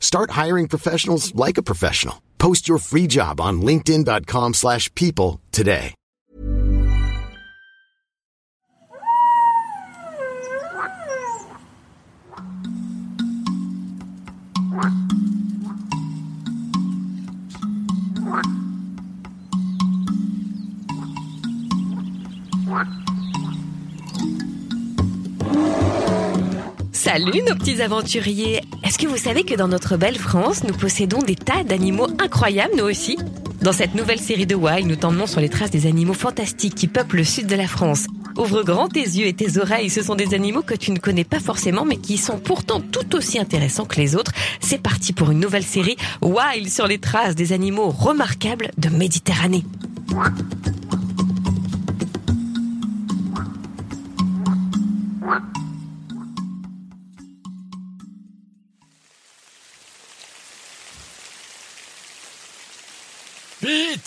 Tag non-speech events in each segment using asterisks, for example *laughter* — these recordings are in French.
Start hiring professionals like a professional. Post your free job on linkedin.com/people slash people today. Salut nos petits aventuriers Est-ce que vous savez que dans notre belle France, nous possédons des tas d'animaux incroyables, nous aussi? Dans cette nouvelle série de Wild, nous t'emmenons sur les traces des animaux fantastiques qui peuplent le sud de la France. Ouvre grand tes yeux et tes oreilles, ce sont des animaux que tu ne connais pas forcément, mais qui sont pourtant tout aussi intéressants que les autres. C'est parti pour une nouvelle série Wild sur les traces des animaux remarquables de Méditerranée.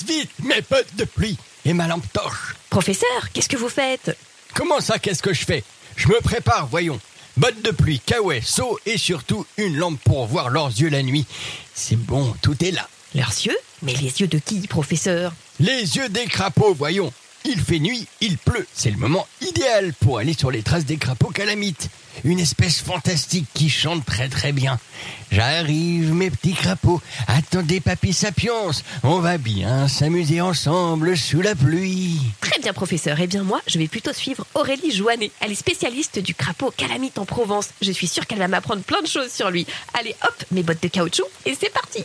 Vite, vite, mes bottes de pluie et ma lampe torche. Professeur, qu'est-ce que vous faites? Comment ça, qu'est-ce que je fais? Je me prépare, voyons. Bottes de pluie, caouet, seau et surtout une lampe pour voir leurs yeux la nuit. C'est bon, tout est là. Leurs yeux? Mais les yeux de qui, professeur? Les yeux des crapauds, voyons. Il fait nuit, il pleut. C'est le moment idéal pour aller sur les traces des crapauds calamites. Une espèce fantastique qui chante très très bien. J'arrive, mes petits crapauds. Attendez, papy sapiens. On va bien s'amuser ensemble sous la pluie. Très bien, professeur. Eh bien, moi, je vais plutôt suivre Aurélie Joannet. Elle est spécialiste du crapaud calamite en Provence. Je suis sûre qu'elle va m'apprendre plein de choses sur lui. Allez, hop, mes bottes de caoutchouc, et c'est parti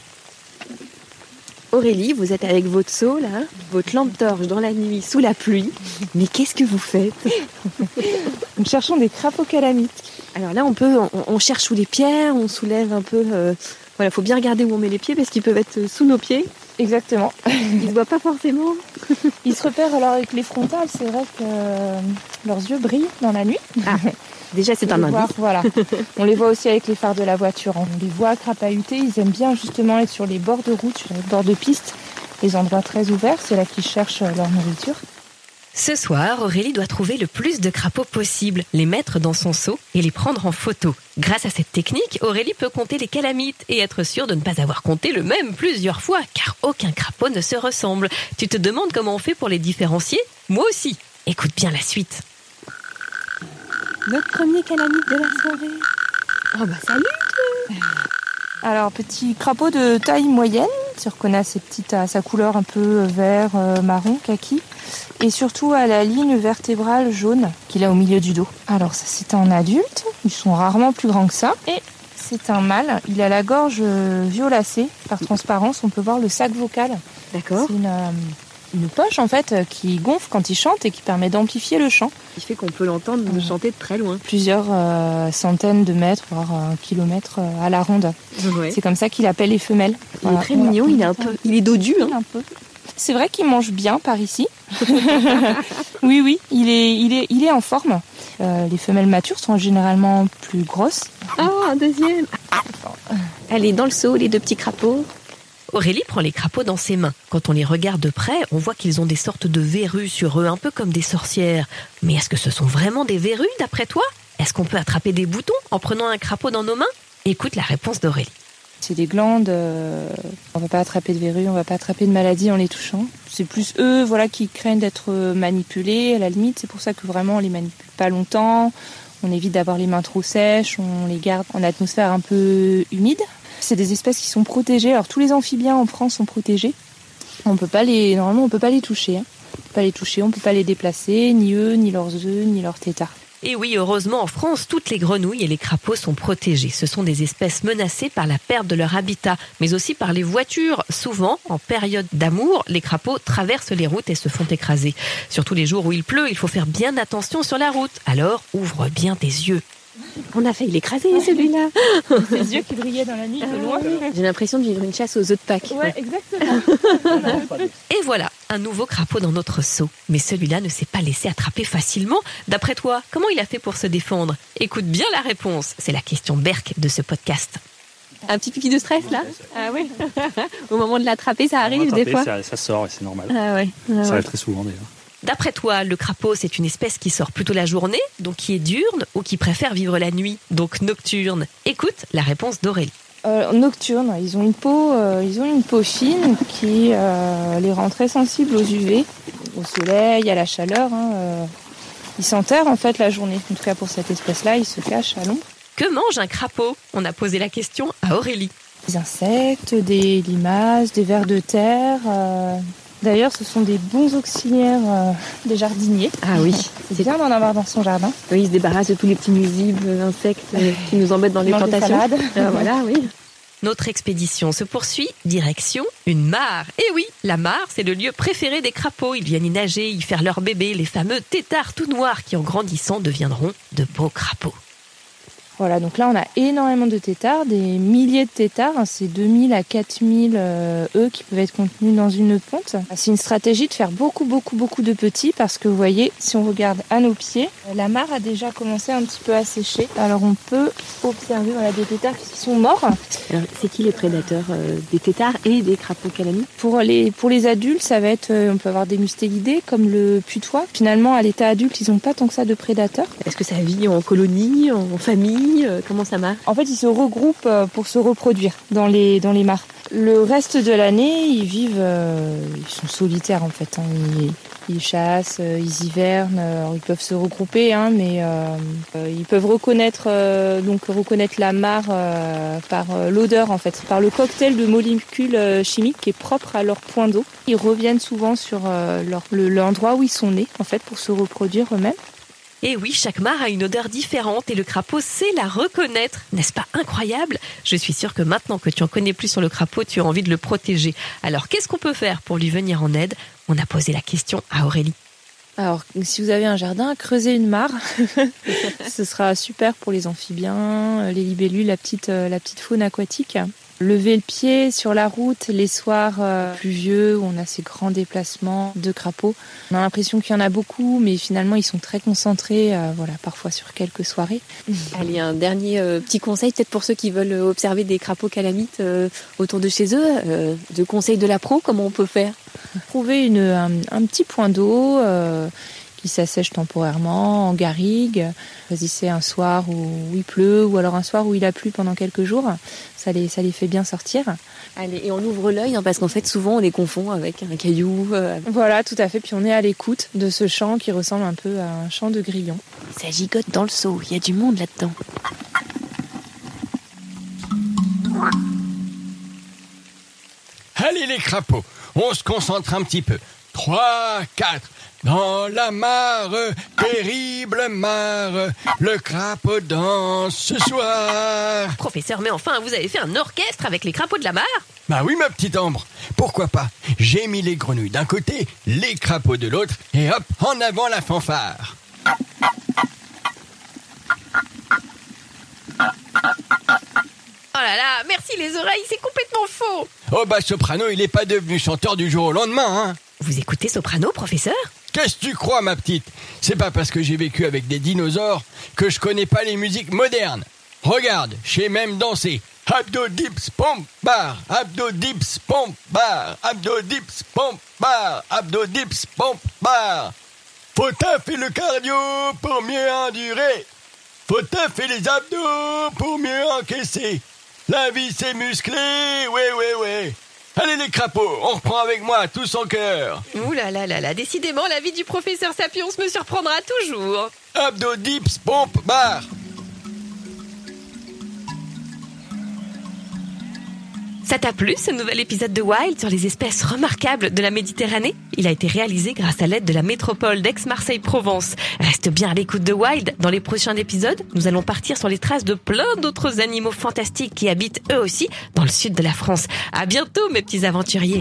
Aurélie, vous êtes avec votre seau là, votre lampe torche dans la nuit sous la pluie. Mais qu'est-ce que vous faites *laughs* Nous cherchons des crapauds calamites. Alors là, on peut, on, on cherche sous les pierres, on soulève un peu. euh, voilà, faut bien regarder où on met les pieds parce qu'ils peuvent être sous nos pieds. Exactement. *laughs* Ils se voient pas forcément. Ils se repèrent alors avec les frontales. C'est vrai que euh, leurs yeux brillent dans la nuit. *laughs* Déjà, c'est On un les voit, indice. Voilà. *laughs* On les voit aussi avec les phares de la voiture. On les voit crapahuter. Ils aiment bien justement être sur les bords de route, sur les bords de piste, les endroits très ouverts. C'est là qu'ils cherchent euh, leur nourriture. Ce soir, Aurélie doit trouver le plus de crapauds possible, les mettre dans son seau et les prendre en photo. Grâce à cette technique, Aurélie peut compter les calamites et être sûre de ne pas avoir compté le même plusieurs fois, car aucun crapaud ne se ressemble. Tu te demandes comment on fait pour les différencier? Moi aussi. Écoute bien la suite. Notre premier calamite de la soirée. Ah bah salut Alors, petit crapaud de taille moyenne. Tu reconnais ses petites, à sa couleur un peu vert, euh, marron, kaki. Et surtout à la ligne vertébrale jaune qu'il a au milieu du dos. Alors, ça, c'est un adulte. Ils sont rarement plus grands que ça. Et c'est un mâle. Il a la gorge euh, violacée. Par transparence, on peut voir le sac vocal. D'accord. C'est une, euh, une poche, en fait, euh, qui gonfle quand il chante et qui permet d'amplifier le chant. Qui fait qu'on peut l'entendre chanter de très loin. Plusieurs euh, centaines de mètres, voire un kilomètre euh, à la ronde. Ouais. C'est comme ça qu'il appelle les femelles. Il est Voilà. très mignon, il est un peu, il est dodu. Hein. Un peu. C'est vrai qu'il mange bien par ici. *laughs* oui, oui, il est, il est, il est en forme. Euh, les femelles matures sont généralement plus grosses. Ah, un deuxième. Allez, dans le seau, les deux petits crapauds. Aurélie prend les crapauds dans ses mains. Quand on les regarde de près, on voit qu'ils ont des sortes de verrues sur eux, un peu comme des sorcières. Mais est-ce que ce sont vraiment des verrues, d'après toi? Est-ce qu'on peut attraper des boutons en prenant un crapaud dans nos mains? Écoute la réponse d'Aurélie. C'est des glandes. euh, on va pas attraper de verrues, on va pas attraper de maladies en les touchant. C'est plus eux, voilà, qui craignent d'être manipulés. À la limite, c'est pour ça que vraiment on les manipule pas longtemps. On évite d'avoir les mains trop sèches. On les garde en atmosphère un peu humide. C'est des espèces qui sont protégées. Alors tous les amphibiens en France sont protégés. On peut normalement, on peut pas les toucher. hein. On peut peut pas les déplacer, ni eux, ni leurs œufs, ni leurs tétards. Et oui, heureusement, en France, toutes les grenouilles et les crapauds sont protégés. Ce sont des espèces menacées par la perte de leur habitat, mais aussi par les voitures. Souvent, en période d'amour, les crapauds traversent les routes et se font écraser. Surtout les jours où il pleut, il faut faire bien attention sur la route. Alors, ouvre bien tes yeux. On a failli l'écraser celui-là. *laughs* Ses yeux qui brillaient dans la nuit de loin. J'ai l'impression de vivre une chasse aux œufs de Pâques. Ouais, exactement. *laughs* Et voilà, un nouveau crapaud dans notre seau. Mais celui-là ne s'est pas laissé attraper facilement. D'après toi, comment il a fait pour se défendre? Écoute bien la réponse. C'est la question Berk de ce podcast. Un petit pipi de stress là? Ah oui. *laughs* Au moment de l'attraper, ça arrive des fois. Ça, ça sort et c'est normal. Ah ouais. Ah Ça arrive très souvent d'ailleurs. D'après toi, le crapaud, c'est une espèce qui sort plutôt la journée, donc qui est diurne, ou qui préfère vivre la nuit, donc nocturne? Écoute la réponse d'Aurélie. Euh, nocturnes, ils ont une peau, euh, ils ont une peau fine qui euh, les rend très sensibles aux UV, au soleil, à la chaleur. hein. Ils s'enterrent en fait la journée. En tout cas pour cette espèce-là, ils se cachent à l'ombre. Que mange un crapaud? On a posé la question à Aurélie. Des insectes, des limaces, des vers de terre. D'ailleurs, ce sont des bons auxiliaires euh, des jardiniers. Ah oui. C'est bien d'en avoir dans son jardin. Oui, ils se débarrassent de tous les petits nuisibles, insectes euh, qui nous embêtent dans les plantations. salades. *laughs* Ah, voilà, oui. Notre expédition se poursuit, direction une mare. Et oui, la mare, c'est le lieu préféré des crapauds. Ils viennent y nager, y faire leur bébé, les fameux têtards tout noirs qui en grandissant deviendront de beaux crapauds. Voilà, donc là on a énormément de têtards, des milliers de têtards, hein, c'est 2000 à 4000 euh, œufs qui peuvent être contenus dans une ponte. C'est une stratégie de faire beaucoup beaucoup beaucoup de petits parce que vous voyez, si on regarde à nos pieds, la mare a déjà commencé un petit peu à sécher. Alors on peut observer voilà, des têtards qui sont morts. Alors, c'est qui les prédateurs euh, Des têtards et des crapauds calamites Pour les, pour les adultes, ça va être, euh, on peut avoir des mustélidés comme le putois. Finalement, à l'état adulte, ils n'ont pas tant que ça de prédateurs. Est-ce que ça vit en colonie, en famille? Euh, Comment ça marche En fait, ils se regroupent euh, pour se reproduire dans les, dans les mares. Le reste de l'année, ils vivent, euh, ils sont solitaires en fait. hein. Ils, chassent, ils hivernent. ils peuvent se regrouper, hein, mais ils peuvent reconnaître donc reconnaître la mare par l'odeur en fait, par le cocktail de molécules chimiques qui est propre à leur point d'eau. Ils reviennent souvent sur l'endroit où ils sont nés en fait pour se reproduire eux-mêmes. Et oui, chaque mare a une odeur différente et le crapaud sait la reconnaître. N'est-ce pas incroyable? Je suis sûre que maintenant que tu en connais plus sur le crapaud, tu as envie de le protéger. Alors qu'est-ce qu'on peut faire pour lui venir en aide? On a posé la question à Aurélie. Alors, si vous avez un jardin, creusez une mare. *laughs* Ce sera super pour les amphibiens, les libellules, la petite, euh, la petite faune aquatique. Levez le pied sur la route les soirs euh, pluvieux où on a ces grands déplacements de crapauds. On a l'impression qu'il y en a beaucoup, mais finalement ils sont très concentrés, euh, voilà, parfois sur quelques soirées. *laughs* Allez, un dernier euh, petit conseil, peut-être pour ceux qui veulent observer des crapauds calamites autour de chez eux. euh, de conseils de la pro, comment on peut faire? Trouver une, un, un petit point d'eau euh, qui s'assèche temporairement en garrigue. Choisissez un soir où il pleut ou alors un soir où il a plu pendant quelques jours. Ça les, ça les fait bien sortir. Allez, et on ouvre l'œil, hein, parce qu'en fait, souvent, on les confond avec un caillou. euh, Voilà, tout à fait. Puis on est à l'écoute de ce chant qui ressemble un peu à un chant de grillon. ça gigote dans le seau, il y a du monde là-dedans. Allez les crapauds, on se concentre un petit peu. 3, 4. Dans la mare, terrible mare, le crapaud danse ce soir. Professeur, mais enfin, vous avez fait un orchestre avec les crapauds de la mare Bah oui, ma petite Ambre. Pourquoi pas? J'ai mis les grenouilles d'un côté, les crapauds de l'autre, et hop, en avant la fanfare. Oh là là, merci les oreilles, c'est complètement faux Oh bah Soprano, il est pas devenu chanteur du jour au lendemain, hein Vous écoutez Soprano, professeur? Qu'est-ce que tu crois, ma petite? C'est pas parce que j'ai vécu avec des dinosaures que je connais pas les musiques modernes. Regarde, je sais même danser. Abdo dips pompe bar, abdo dips pompe bar, abdo dips pompe bar, abdo dips pompe bar. Faut taffer le cardio pour mieux endurer. Faut taffer les abdos pour mieux encaisser. La vie c'est musclé, ouais ouais ouais. Allez les crapauds, on reprend avec moi tous en cœur. Ouh là là là là, décidément, la vie du professeur Sapiens me surprendra toujours Abdo dips pompe bar. Ça t'a plu ce nouvel épisode de Wild sur les espèces remarquables de la Méditerranée? Il a été réalisé grâce à l'aide de la métropole d'Aix-Marseille-Provence. Reste bien à l'écoute de Wild. Dans les prochains épisodes, nous allons partir sur les traces de plein d'autres animaux fantastiques qui habitent eux aussi dans le sud de la France. À bientôt mes petits aventuriers